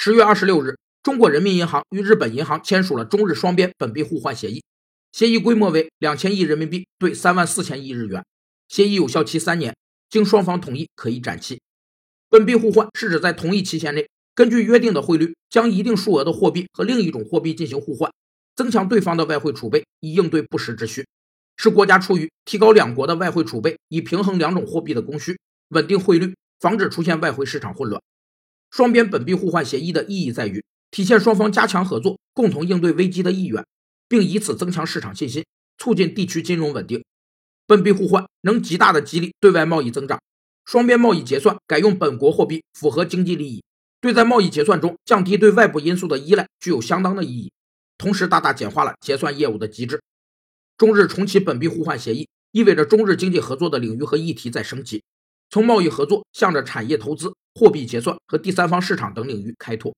十月二十六日，中国人民银行与日本银行签署了中日双边本币互换协议，协议规模为两千亿人民币兑三万四千亿日元，协议有效期三年，经双方同意可以展期。本币互换是指在同一期限内，根据约定的汇率，将一定数额的货币和另一种货币进行互换，增强对方的外汇储备，以应对不时之需，是国家出于提高两国的外汇储备，以平衡两种货币的供需，稳定汇率，防止出现外汇市场混乱。双边本币互换协议的意义在于体现双方加强合作、共同应对危机的意愿，并以此增强市场信心，促进地区金融稳定。本币互换能极大的激励对外贸易增长，双边贸易结算改用本国货币符合经济利益，对在贸易结算中降低对外部因素的依赖具有相当的意义，同时大大简化了结算业务的机制。中日重启本币互换协议，意味着中日经济合作的领域和议题在升级，从贸易合作向着产业投资。货币结算和第三方市场等领域开拓。